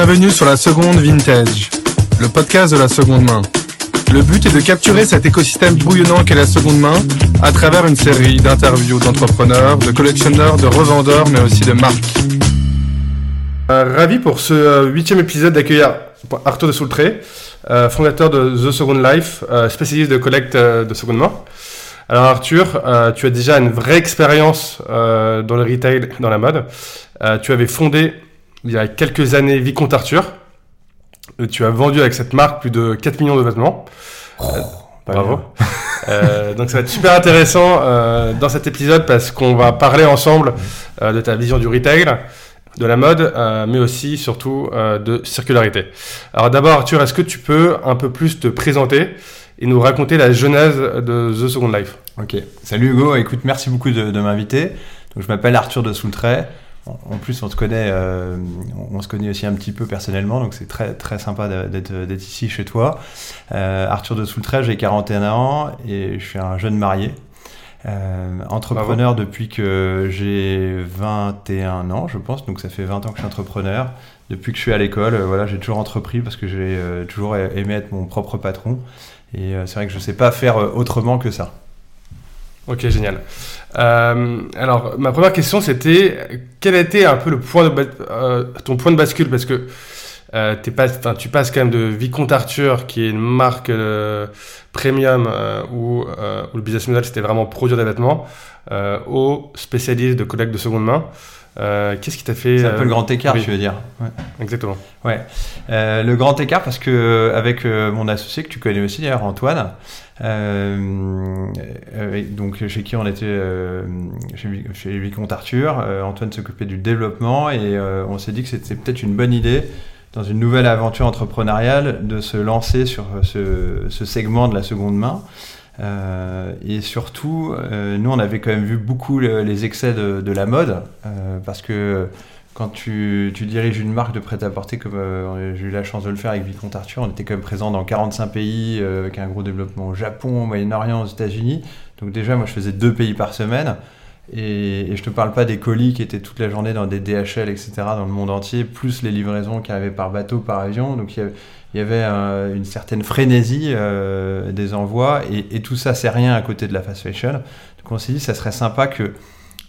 Bienvenue sur la seconde vintage, le podcast de la seconde main. Le but est de capturer cet écosystème bouillonnant qu'est la seconde main à travers une série d'interviews d'entrepreneurs, de collectionneurs, de revendeurs, mais aussi de marques. Euh, ravi pour ce euh, huitième épisode d'accueillir Arthur de Soultré, euh, fondateur de The Second Life, spécialiste de collecte de seconde main. Alors Arthur, tu as déjà une vraie expérience dans le retail, dans la mode. Tu avais fondé il y a quelques années Vicomte Arthur. Euh, Tu as vendu avec cette marque plus de 4 millions de vêtements. Euh, bravo. Euh, donc ça va être super intéressant euh, dans cet épisode parce qu'on va parler ensemble de ta vision du retail, de la mode, mais aussi surtout de circularité. Alors d'abord Arthur, est-ce que tu peux un peu plus te présenter et nous raconter la genèse de The Second Life? Ok, salut Hugo, écoute, merci beaucoup de, de m'inviter. Donc, je m'appelle Arthur de Soultray. En plus, on se connaît, euh, on se connaît aussi un petit peu personnellement, donc c'est très très sympa d'être d'être ici chez toi. Euh, Arthur de Soultray, j'ai 41 ans et je suis un jeune marié. Euh, entrepreneur depuis que j'ai 21 ans, je pense, donc ça fait 20 ans que je suis entrepreneur. Depuis que je suis à l'école, voilà, j'ai toujours entrepris parce que j'ai toujours aimé être mon propre patron. Et c'est vrai que je sais pas faire autrement que ça. Ok, génial. Euh, alors, ma première question, c'était quel était un peu le point de euh, ton point de bascule? Parce que euh, pas, tu passes quand même de Vicomte Arthur, qui est une marque euh, premium où, où le business model c'était vraiment produire des vêtements, au spécialiste de collecte de seconde main. Euh, Qu'est-ce qui t'a fait C'est un peu euh, le grand écart, oui. tu veux dire. Ouais. Exactement. Ouais. Euh, le grand écart, parce que avec mon associé que tu connais aussi d'ailleurs, Antoine, donc chez qui on était euh, chez, chez Vicomte Arthur, euh, Antoine s'occupait du développement et euh, on s'est dit que c'était peut-être une bonne idée dans une nouvelle aventure entrepreneuriale de se lancer sur ce, ce segment de la seconde main. Euh, et surtout, euh, nous, on avait quand même vu beaucoup le- les excès de, de la mode, euh, parce que quand tu, diriges une marque de prêt-à-porter, comme euh, j'ai eu la chance de le faire avec Vicomte Arthur, on était quand même présent dans 45 pays, euh, avec un gros développement au Japon, au Moyen-Orient, aux États-Unis. Donc déjà, moi, je faisais deux pays par semaine. Et, et je te parle pas des colis qui étaient toute la journée dans des DHL, etc., dans le monde entier, plus les livraisons qui arrivaient par bateau, par avion. Donc il y avait, euh, une certaine frénésie des envois, et, tout ça, c'est rien à côté de la fast fashion. Donc on s'est dit, ça serait sympa que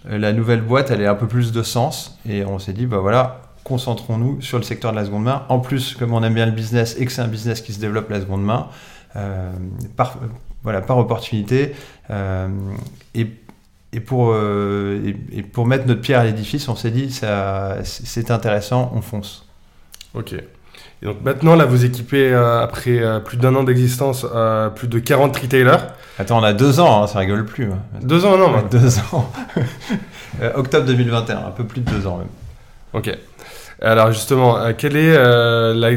la nouvelle boîte, elle ait un peu plus de sens, et on s'est dit, bah voilà, concentrons-nous sur le secteur de la seconde main. En plus, comme on aime bien le business et que c'est un business qui se développe la seconde main, euh, par, voilà, par opportunité, euh, et et pour, euh, et, et pour mettre notre pierre à l'édifice, on s'est dit, c'est intéressant, on fonce. Ok. Et donc maintenant, là, vous équipez, euh, après euh, plus d'un an d'existence, euh, plus de 40 retailers. Attends, on a deux ans, hein, ça rigole plus. hein. Deux ans, non, Ouais, deux ans. Octobre 2021, un peu plus de deux ans même. Ok. Alors justement, quelle est la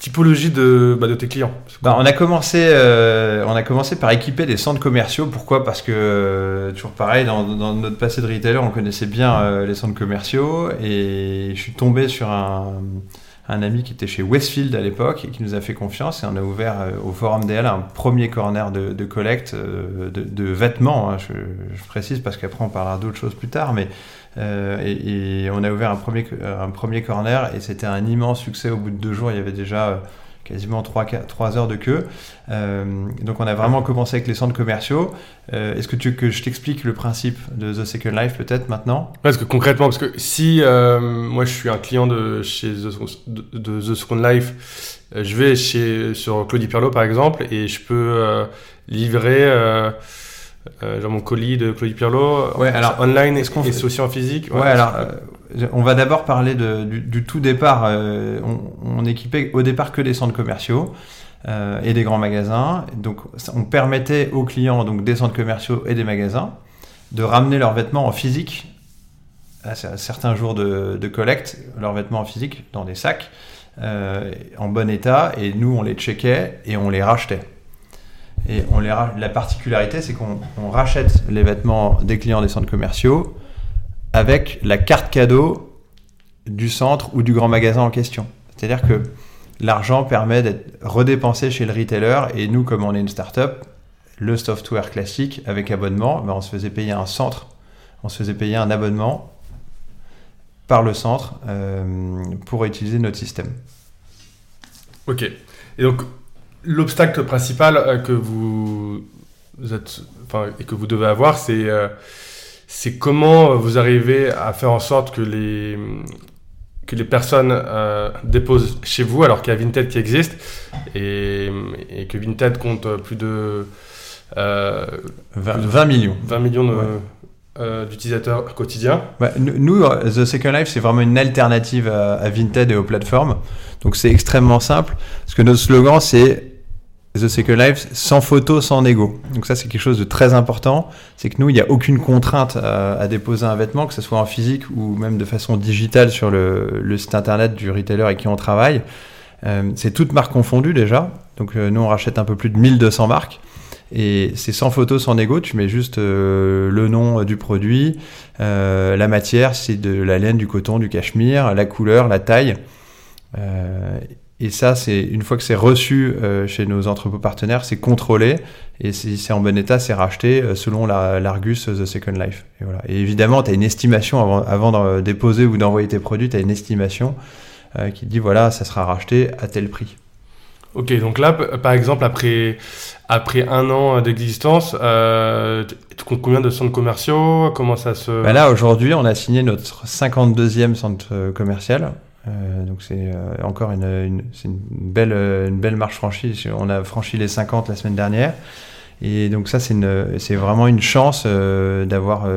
typologie de, bah, de tes clients? Bah, on, a commencé, euh, on a commencé par équiper des centres commerciaux. Pourquoi? Parce que, euh, toujours pareil, dans, dans notre passé de retailer, on connaissait bien euh, les centres commerciaux. Et je suis tombé sur un, un ami qui était chez Westfield à l'époque et qui nous a fait confiance. Et on a ouvert euh, au Forum DL un premier corner de, collecte euh, de, vêtements. hein. je, précise parce qu'après on parlera d'autres choses plus tard. Mais euh, et, on a ouvert un premier, un premier corner et c'était un immense succès. Au bout de deux jours, il y avait déjà quasiment 3, heures de queue. Euh, donc on a vraiment commencé avec les centres commerciaux. Euh, Est-ce que tu que je t'explique le principe de The Second Life peut-être maintenant? Parce que concrètement, parce que si euh, moi je suis un client de chez The, de, de The Second Life, je vais chez sur Claudie Pirlo par exemple et je peux livrer genre mon colis de Claudie Pirlo Ouais, alors, online est-ce qu'on fait- aussi en physique. Ouais, alors euh, on va d'abord parler du, tout départ. Euh, on, on équipait au départ que des centres commerciaux. euh, et des grands magasins. Donc, on permettait aux clients, donc des centres commerciaux et des magasins, de ramener leurs vêtements en physique à cer- certains jours de, collecte, leurs vêtements en physique dans des sacs euh, en bon état. Et nous, on les checkait et on les rachetait. Et les la particularité, c'est qu'on on rachète les vêtements des clients des centres commerciaux avec la carte cadeau du centre ou du grand magasin en question. C'est-à-dire que l'argent permet d'être redépensé chez le retailer et nous, comme on est une start-up, le software classique avec abonnement, ben on se faisait payer un centre, on se faisait payer un abonnement par le centre euh, pour utiliser notre système. Ok. Et donc, l'obstacle principal que vous êtes, et que vous devez avoir, c'est c'est comment vous arrivez à faire en sorte que les que les personnes euh, déposent chez vous alors qu'il y a Vinted qui existe et, que Vinted compte plus de 20, euh, millions 20 millions euh, d'utilisateurs quotidiens. nous, The Second Life, c'est vraiment une alternative à, à Vinted et aux plateformes. Donc c'est extrêmement simple parce que notre slogan c'est The Second Life, sans photo, sans négo. Donc ça, c'est quelque chose de très important. C'est que nous, il n'y a aucune contrainte à, déposer un vêtement, que ce soit en physique ou même de façon digitale sur le, site internet du retailer avec qui on travaille. Euh, c'est toutes marques confondues déjà. Donc euh, nous, on rachète un peu plus de 1200 marques. Et c'est sans photo, sans négo, tu mets juste euh, le nom du produit, la matière, c'est de la laine, du coton, du cachemire, la couleur, la taille. Et ça, c'est une fois que c'est reçu euh, chez nos entrepôts partenaires, c'est contrôlé. Et si c'est en bon état, c'est racheté euh, selon l'Argus The Second Life. Et, voilà. et évidemment, tu as une estimation avant, avant de déposer ou d'envoyer tes produits, tu as une estimation euh, qui dit voilà, ça sera racheté à tel prix. Ok, donc là, par exemple, après, après un an d'existence, tu comptes combien de centres commerciaux Comment ça se... Ben là, aujourd'hui, on a signé notre 52e centre commercial. Euh, donc c'est euh, encore une, une, belle, marche franchie. On a franchi les 50 la semaine dernière. Et donc ça, c'est vraiment une chance euh, d'avoir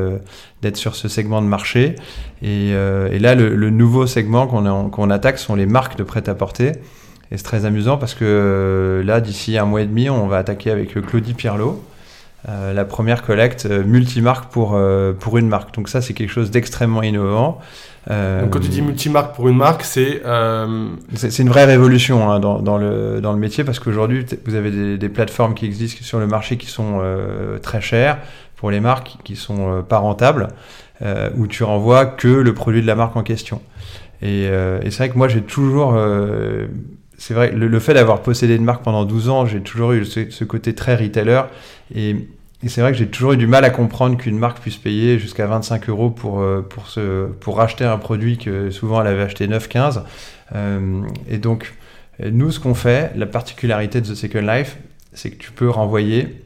d'être sur ce segment de marché. Et, là, le, nouveau segment qu'on qu'on attaque sont les marques de prêt-à-porter. Et c'est très amusant parce que là, d'ici un mois et demi, on va attaquer avec Claudie Pierlot. la première collecte multimarque pour, pour une marque. Donc ça, c'est quelque chose d'extrêmement innovant. Euh, Donc quand tu dis multimarque pour une marque, c'est... Euh... C'est une vraie révolution hein, dans, dans, le, dans le métier parce qu'aujourd'hui, vous avez des, des, plateformes qui existent sur le marché qui sont euh, très chères pour les marques qui sont euh, pas rentables, euh, où tu renvoies que le produit de la marque en question. Et, et c'est vrai que moi, j'ai toujours... c'est vrai, le, le fait d'avoir possédé une marque pendant 12 ans, j'ai toujours eu ce, ce côté très retailer. Et et c'est vrai que j'ai toujours eu du mal à comprendre qu'une marque puisse payer jusqu'à 25 euros pour, euh, pour, ce, pour racheter un produit que souvent elle avait acheté 9-15. Euh, et donc, nous, ce qu'on fait, la particularité de The Second Life, c'est que tu peux renvoyer,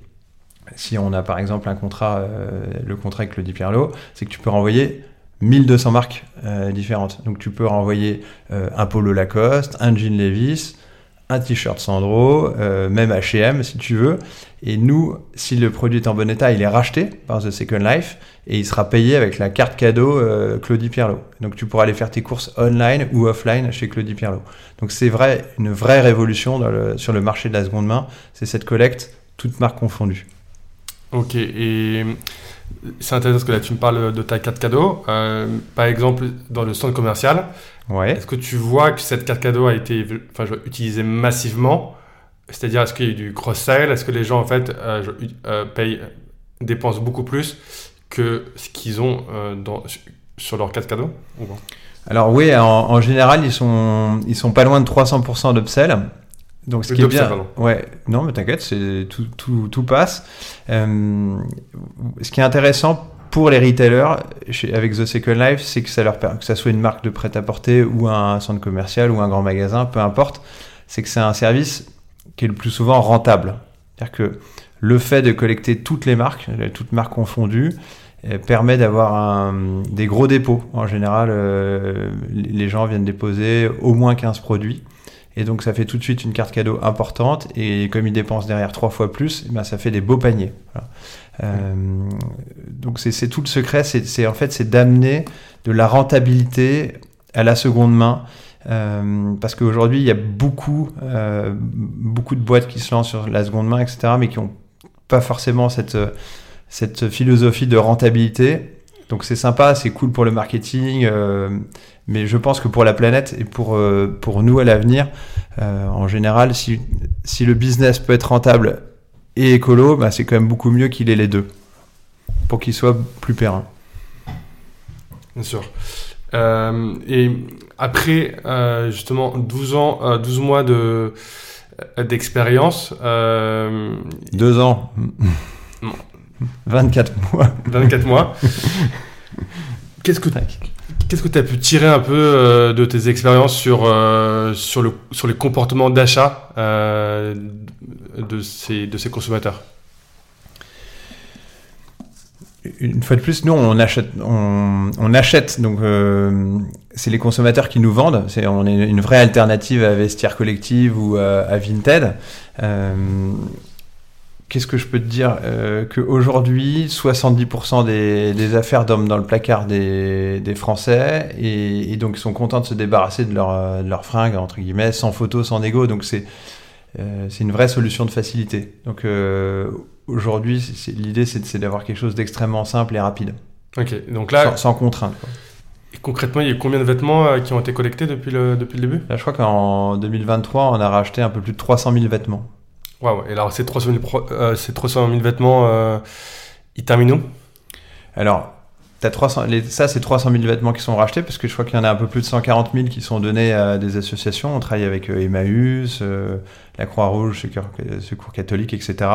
si on a par exemple un contrat, euh, le contrat avec le Pierlot, c'est que tu peux renvoyer 1200 marques différentes. Donc tu peux renvoyer un polo Lacoste, un jean Levis, un t-shirt Sandro, euh, même H&M si tu veux. Et nous, si le produit est en bon état, il est racheté par The Second Life et il sera payé avec la carte cadeau euh, Claudie Pierlot. Donc tu pourras aller faire tes courses online ou offline chez Claudie Pierlot. Donc c'est vrai, une vraie révolution sur le marché de la seconde main, c'est cette collecte, toutes marques confondues. Ok, et c'est intéressant parce que là tu me parles de ta carte cadeau. Euh, par exemple, dans le centre commercial, Ouais. Est-ce que tu vois que cette carte cadeau a été enfin, utilisée massivement? C'est-à-dire, est-ce qu'il y a eu du cross-sell? Est-ce que les gens, en fait, euh, euh, payent, dépensent beaucoup plus que ce qu'ils ont euh, dans, sur leur carte cadeau? Alors oui, en, général, ils sont, ils sont pas loin de 300% d'upsell. Donc ce qui est bien, ouais, non mais t'inquiète, c'est tout, tout, tout, passe. ce qui est intéressant pour les retailers, avec The Second Life, c'est que ça leur permet, que ça soit une marque de prêt-à-porter ou un centre commercial ou un grand magasin, peu importe, c'est que c'est un service qui est le plus souvent rentable. C'est-à-dire que le fait de collecter toutes les marques, toutes marques confondues, euh, permet d'avoir des gros dépôts. En général, euh, les gens viennent déposer au moins 15 produits. Et donc ça fait tout de suite une carte cadeau importante. Et comme ils dépensent derrière trois fois plus, eh ben, ça fait des beaux paniers. Donc c'est tout le secret, c'est en fait c'est d'amener de la rentabilité à la seconde main. Euh, parce qu'aujourd'hui, il y a beaucoup, euh, beaucoup de boîtes qui se lancent sur la seconde main, etc., mais qui n'ont pas forcément cette, cette philosophie de rentabilité. Donc c'est sympa, c'est cool pour le marketing, mais je pense que pour la planète et pour, pour nous à l'avenir, en général, si, si le business peut être rentable et écolo, bah, c'est quand même beaucoup mieux qu'il ait les deux pour qu'il soit plus périn. Bien sûr. Euh, et après, euh, justement, 12 ans, 12 euh, mois de, d'expérience. Deux ans. 24 mois. 24 mois. Qu'est-ce que, qu'est-ce que tu as pu tirer un peu de tes expériences sur, sur, le, sur les comportements d'achat de, ces, de ces consommateurs? Une fois de plus, nous, on achète, on, achète donc euh, c'est les consommateurs qui nous vendent. C'est, on est une vraie alternative à Vestiaire Collective ou à, Vinted. Euh, qu'est-ce que je peux te dire euh, Qu'aujourd'hui, 70% des, affaires dorment dans le placard des, Français et, donc ils sont contents de se débarrasser de leurs leur fringues, entre guillemets, sans photo, sans négo. Donc c'est, c'est une vraie solution de facilité. Donc aujourd'hui, l'idée, c'est d'avoir quelque chose d'extrêmement simple et rapide. Ok, donc là. Sans, contrainte. Et concrètement, il y a combien de vêtements euh, qui ont été collectés depuis le, depuis le début? Je crois qu'en 2023, on a racheté un peu plus de 300 000 vêtements. Et alors ces 300 000, euh, ces 300 000 vêtements, euh, ils terminent où? Alors, as 300, ça, c'est 300 000 vêtements qui sont rachetés, parce que je crois qu'il y en a un peu plus de 140 000 qui sont donnés à des associations. On travaille avec Emmaüs, la Croix-Rouge, Secours, Secours, catholique, etc.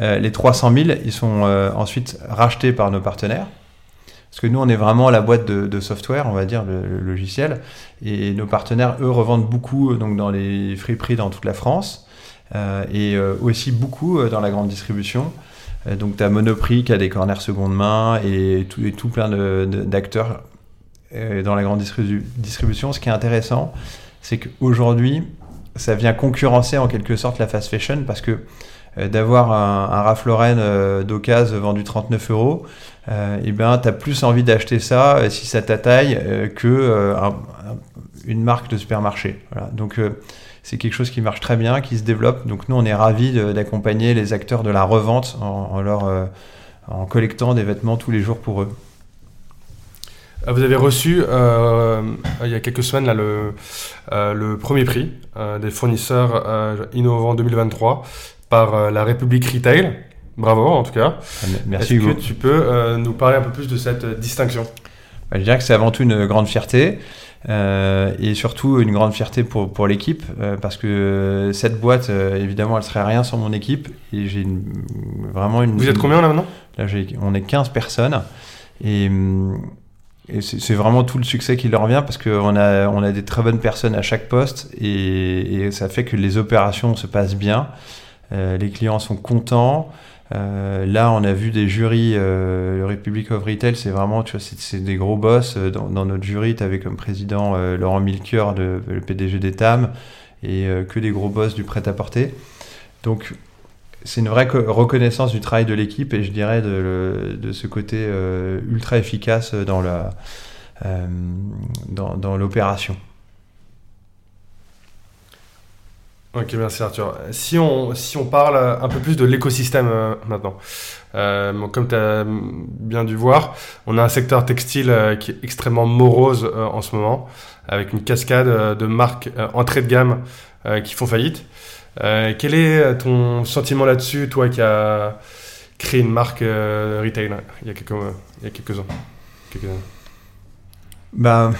Euh, les 300 000, ils sont euh, ensuite rachetés par nos partenaires. Parce que nous, on est vraiment la boîte de, software, on va dire, le, logiciel. Et nos partenaires, eux, revendent beaucoup donc, dans les friperies dans toute la France. Euh, et aussi beaucoup dans la grande distribution. donc, tu as Monoprix qui a des corners seconde main et tout, plein d'acteurs dans la grande distribution. Ce qui est intéressant, c'est qu'aujourd'hui, ça vient concurrencer en quelque sorte la fast fashion parce que euh, d'avoir un, un Ralph euh, d'occasion vendu 39 euros, euh, et ben tu as plus envie d'acheter ça si ça ta taille que une marque de supermarché. Donc c'est quelque chose qui marche très bien, qui se développe. Donc nous on est ravis d'accompagner les acteurs de la revente en, leur en collectant des vêtements tous les jours pour eux. Vous avez reçu il y a quelques semaines là, le, le premier prix des fournisseurs innovants 2023 par euh, la République Retail. Bravo en tout cas. Ah, merci Est-ce que tu peux euh, nous parler un peu plus de cette euh, distinction? Bah, Je dirais que c'est avant tout une grande fierté. Et surtout une grande fierté pour, pour l'équipe parce que cette boîte évidemment elle serait rien sans mon équipe. Et j'ai vraiment une vous êtes combien là maintenant? Là on est 15 personnes. Et, et c'est vraiment tout le succès qui leur revient parce qu'on a, on a des très bonnes personnes à chaque poste. Et, et ça fait que les opérations se passent bien. Euh, les clients sont contents. Euh, là, on a vu des jurys, euh, le Republic of Retail, c'est vraiment, tu vois, c'est des gros boss. Dans, notre jury, tu avais comme président Laurent Milker, le, PDG d'Etam, et que des gros boss du prêt-à-porter. Donc, c'est une vraie reconnaissance du travail de l'équipe et je dirais de, de ce côté ultra efficace dans l'opération. Dans, Ok, merci Arthur. Si on, si on parle un peu plus de l'écosystème euh, maintenant, euh, comme tu as bien dû voir, on a un secteur textile euh, qui est extrêmement morose en ce moment, avec une cascade de marques entrée de gamme qui font faillite. quel est ton sentiment là-dessus, toi qui as créé une marque retail il y a quelques, il y a quelques ans bah,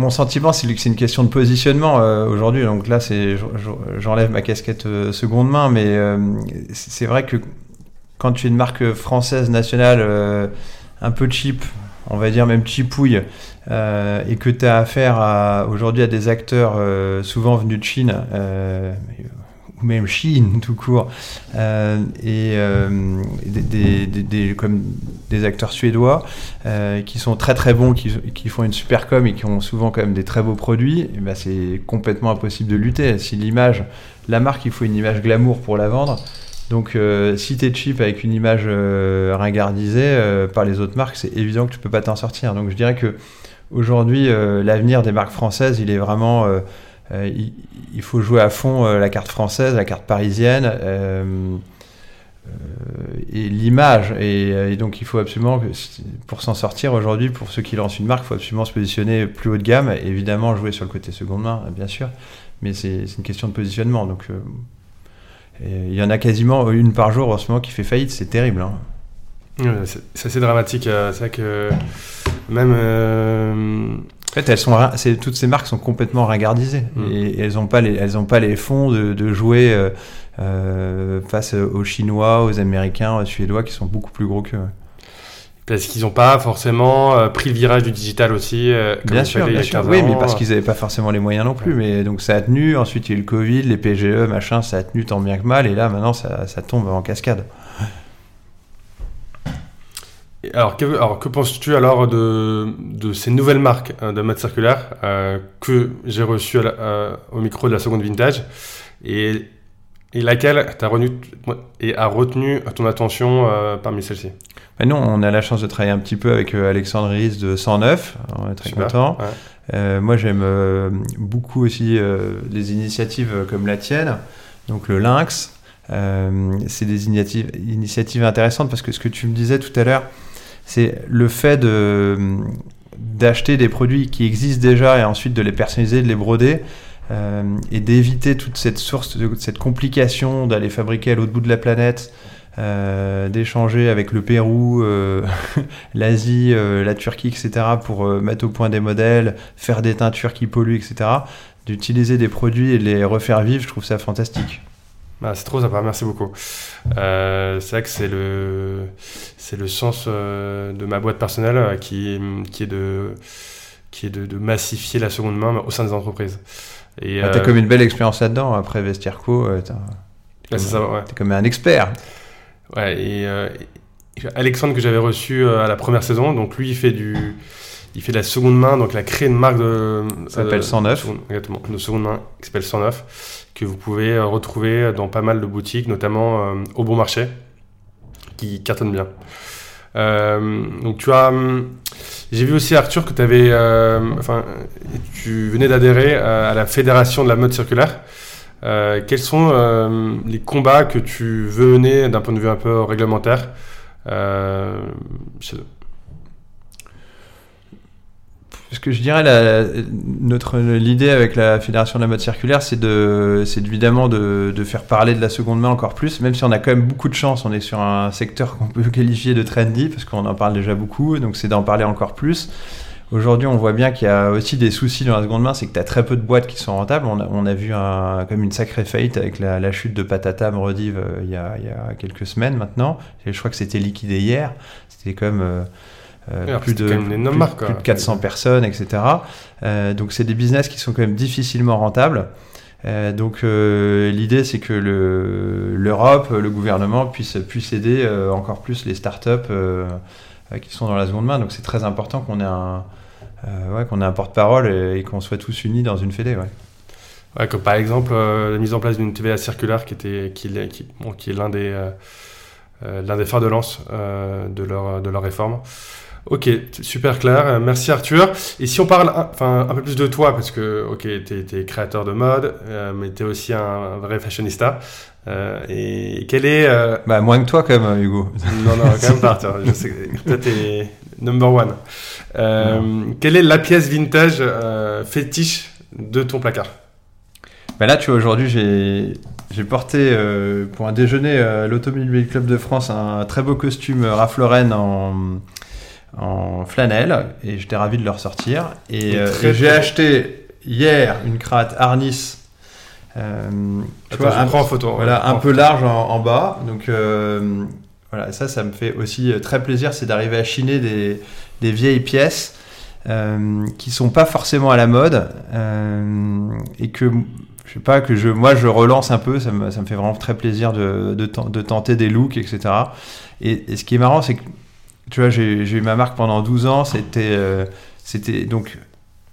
mon sentiment, c'est que c'est une question de positionnement euh, aujourd'hui. Donc là, c'est, j'enlève ma casquette euh, seconde main, mais euh, c'est vrai que quand tu es une marque française nationale un peu cheap, on va dire même cheapouille, et que tu as affaire aujourd'hui à des acteurs souvent venus de Chine, ou même Chine tout court, euh, et euh, des, comme des acteurs suédois euh, qui sont très très bons, qui, qui, font une super com et qui ont souvent quand même des très beaux produits, ben c'est complètement impossible de lutter. Si l'image, la marque, il faut une image glamour pour la vendre. Donc si tu es cheap avec une image ringardisée par les autres marques, c'est évident que tu peux pas t'en sortir. Donc je dirais que aujourd'hui, l'avenir des marques françaises, il est vraiment euh, il, faut jouer à fond euh, la carte française, la carte parisienne euh, et l'image. Et, donc il faut absolument, pour s'en sortir aujourd'hui, pour ceux qui lancent une marque, il faut absolument se positionner plus haut de gamme. Évidemment, jouer sur le côté seconde main, bien sûr, mais c'est une question de positionnement. Donc il y en a quasiment une par jour en ce moment qui fait faillite, c'est terrible. Hein. c'est assez dramatique. C'est vrai que même en fait, elles sont, toutes ces marques sont complètement ringardisées mm. et, elles n'ont pas les, elles ont pas les fonds de, jouer euh, euh, face aux Chinois, aux Américains, aux Suédois qui sont beaucoup plus gros qu'eux. parce qu'ils n'ont pas forcément euh, pris le virage du digital aussi. euh, comme Bien sûr, bien sûr. 15 Oui, mais parce qu'ils n'avaient pas forcément les moyens non plus. Mais donc ça a tenu. Ensuite, il y a eu le Covid, les PGE, machin, ça a tenu tant bien que mal. Et là, maintenant, ça, ça tombe en cascade. Alors, que, alors, que penses-tu alors de, de ces nouvelles marques hein, de mode circulaire euh, que j'ai reçues euh, au micro de la seconde vintage et, et laquelle t'as retenu, et a retenu ton attention euh, parmi celles-ci? Mais non, on a la chance de travailler un petit peu avec Alexandre Ries de 109. On est très Super. content. Ouais. Moi, j'aime beaucoup aussi les initiatives comme la tienne, donc le Lynx. C'est des initiatives, initiatives intéressantes parce que ce que tu me disais tout à l'heure, c'est le fait de d'acheter des produits qui existent déjà et ensuite de les personnaliser, de les broder euh, et d'éviter toute cette source, cette complication d'aller fabriquer à l'autre bout de la planète, euh, d'échanger avec le Pérou, euh, l'Asie, la Turquie, etc. pour mettre au point des modèles, faire des teintures qui polluent, etc. D'utiliser des produits et de les refaire vivre, je trouve ça fantastique. Ah, c'est trop sympa, merci beaucoup. Euh, c'est vrai que c'est le, c'est le sens euh, de ma boîte personnelle euh, qui, qui est, de, qui est de, de massifier la seconde main au sein des entreprises. Et, Ah, T'as comme une belle expérience là-dedans, après t'as- ouais, c'est ça, ouais. t'es comme un expert. Ouais, et, Alexandre que j'avais reçu à la première saison, donc lui il fait du, il fait de la seconde main, donc il a créé une marque de, Ça s'appelle euh, 109. de seconde- exactement, de seconde main qui s'appelle 109, que vous pouvez euh, retrouver dans pas mal de boutiques, notamment euh, au bon marché, qui cartonne bien. Euh, donc tu as, hum, j'ai vu aussi Arthur que tu avais, enfin, tu venais d'adhérer euh, à la fédération de la mode circulaire. Euh, quels sont euh, les combats que tu veux mener d'un point de vue un peu réglementaire euh, chez eux? Ce que je dirais, la- notre l'idée avec la Fédération de la mode circulaire, c'est de, c'est évidemment de, de faire parler de la seconde main encore plus, même si on a quand même beaucoup de chance. On est sur un secteur qu'on peut qualifier de trendy, parce qu'on en parle déjà beaucoup, donc c'est d'en parler encore plus. Aujourd'hui, on voit bien qu'il y a aussi des soucis dans la seconde main, c'est que tu as très peu de boîtes qui sont rentables. On a, on a vu un, comme une sacrée faillite avec la, la chute de Patata Mrediv euh, il, y a, il y a quelques semaines maintenant. Je crois que c'était liquidé hier. C'était comme euh, euh, plus, de, plus- marque, quoi. plus de 400 personnes, etc. Euh, donc c'est des business qui sont quand même difficilement rentables. Euh, donc l'idée c'est que le- l'Europe, le, gouvernement puisse, puisse aider encore plus les startups qui sont dans la seconde main. Donc c'est très important qu'on ait un, ouais, qu'on ait un porte-parole et, et qu'on soit tous unis dans une fédé. Ouais. Ouais, comme par exemple la mise en place d'une TVA circulaire qui, était, qui, est- qui, bon, qui est l'un des, l'un des phares de lance de, leur, de leur réforme. Ok, super clair. Euh, Merci Arthur. Et si on parle un, enfin, un peu plus de toi, parce que ok, tu es, créateur de mode, euh, mais tu es aussi un, un vrai fashionista. Euh, et quel est... euh, Bah, moins que toi quand même, Hugo. non, non, quand même pas Arthur. Je sais que toi, t'es number one. Quelle est la pièce vintage fétiche de ton placard? Bah là, tu vois, aujourd'hui, j'ai, j'ai porté pour un déjeuner à l'Automobile Club de France un très beau costume Ralph Lauren en, en flanelle et j'étais ravi de le ressortir. Et, euh, et j'ai acheté hier une cravate Arnis. euh, tu Attends, vois, un, prends en photo. voilà, un peu large en, en bas. Donc euh, voilà, ça, ça me fait aussi très plaisir, c'est d'arriver à chiner des, des vieilles pièces qui sont pas forcément à la mode et que je sais pas que je moi je relance un peu ça me, ça me fait vraiment très plaisir de, de, ten- de tenter des looks etc et, et ce qui est marrant c'est que tu vois j'ai eu ma marque pendant 12 ans c'était euh, c'était donc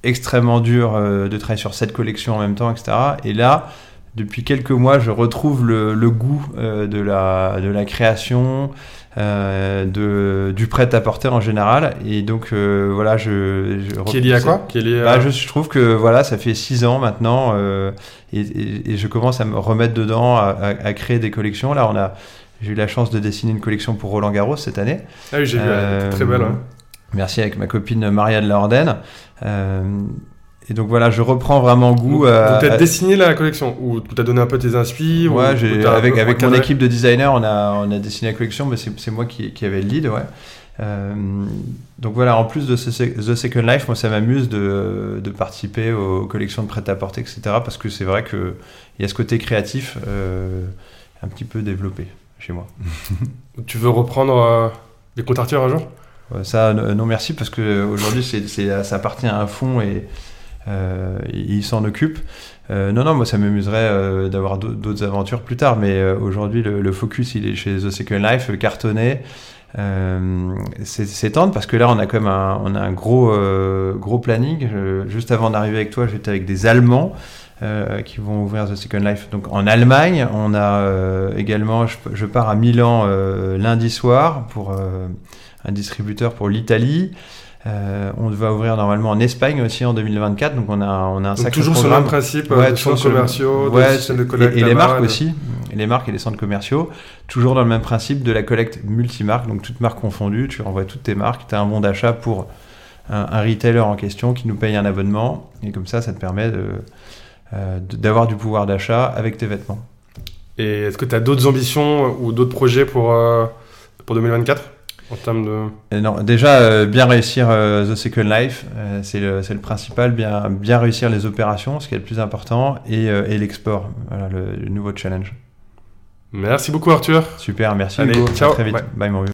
extrêmement dur euh, de travailler sur cette collection en même temps etc et là depuis quelques mois je retrouve le, le goût euh, de la de la création euh, de, du prêt-à-porter en général. Et donc, euh, voilà, je. je Qui est lié à quoi? Qui est lié à- bah, je, je trouve que voilà, ça fait six ans maintenant et, et- et je commence à me remettre dedans, à, à- à créer des collections. Là, on a, j'ai eu la chance de dessiner une collection pour Roland Garros cette année. Ah oui, j'ai vu, elle Euh, était très belle. hein. Merci avec ma copine Marianne Laorden. Euh, et donc voilà, je reprends vraiment goût Donc, à. t'as à- dessiné la collection Ou t'as donné un peu tes inspi ou- Ouais, ou avec, avec mon équipe de designers, on a, on a dessiné la collection, mais c'est, c'est moi qui, qui avais le lead, ouais. Euh, donc voilà, en plus de ce, The Second Life, moi ça m'amuse de, de participer aux collections de prêt-à-porter, etc. Parce que c'est vrai qu'il y a ce côté créatif euh, un petit peu développé chez moi. Tu veux reprendre euh, les comptes Arthur un jour? Ça, non merci, parce qu'aujourd'hui, ça appartient à un fonds et, il s'en occupe. non, non, moi ça m'amuserait d'avoir d'autres aventures plus tard, mais aujourd'hui le, focus il est chez The Second Life, cartonné. Euh, c'est tendre parce que là on a comme un, on a un gros, euh, gros planning. juste avant d'arriver avec toi, j'étais avec des Allemands. Euh, qui vont ouvrir The Second Life. Donc en Allemagne, on a également, je, pars à Milan lundi soir pour un distributeur pour l'Italie. Euh, on va ouvrir normalement en Espagne aussi en 2024, donc on a, on a un sacré Toujours sur le même principe, ouais, de centres commerciaux, de collecte. Et, les marques aussi, et les marques et les centres commerciaux, toujours dans le même principe de la collecte multimarque, donc toutes marques confondues, tu renvoies toutes tes marques, tu as un bon d'achat pour un, retailer en question qui nous paye un abonnement, et comme ça, ça te permet euh, d'avoir du pouvoir d'achat avec tes vêtements. Et est-ce que tu as d'autres ambitions ou d'autres projets pour, euh, pour 2024 en termes de... non, déjà, euh, bien réussir euh, The Second Life, euh, c'est le, le, principal, bien, bien réussir les opérations, ce qui est le plus important, et, et l'export, voilà, le, nouveau challenge. Merci beaucoup Arthur. Super, merci Allez, Ciao. très vite. Bye, Bye